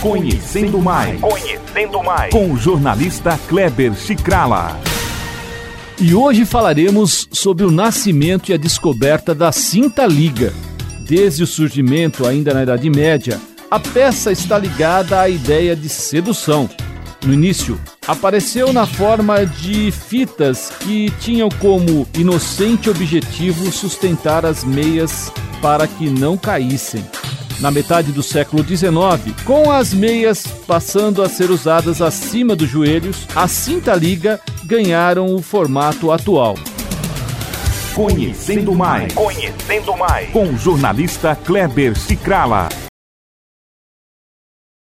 Conhecendo mais. Conhecendo mais. Com o jornalista Kleber Chicrala. E hoje falaremos sobre o nascimento e a descoberta da cinta liga. Desde o surgimento, ainda na Idade Média, a peça está ligada à ideia de sedução. No início, apareceu na forma de fitas que tinham como inocente objetivo sustentar as meias para que não caíssem na metade do século XIX, com as meias passando a ser usadas acima dos joelhos, a cinta liga ganharam o formato atual. Conhecendo mais. Conhecendo mais. Com o jornalista Kleber Cicrala.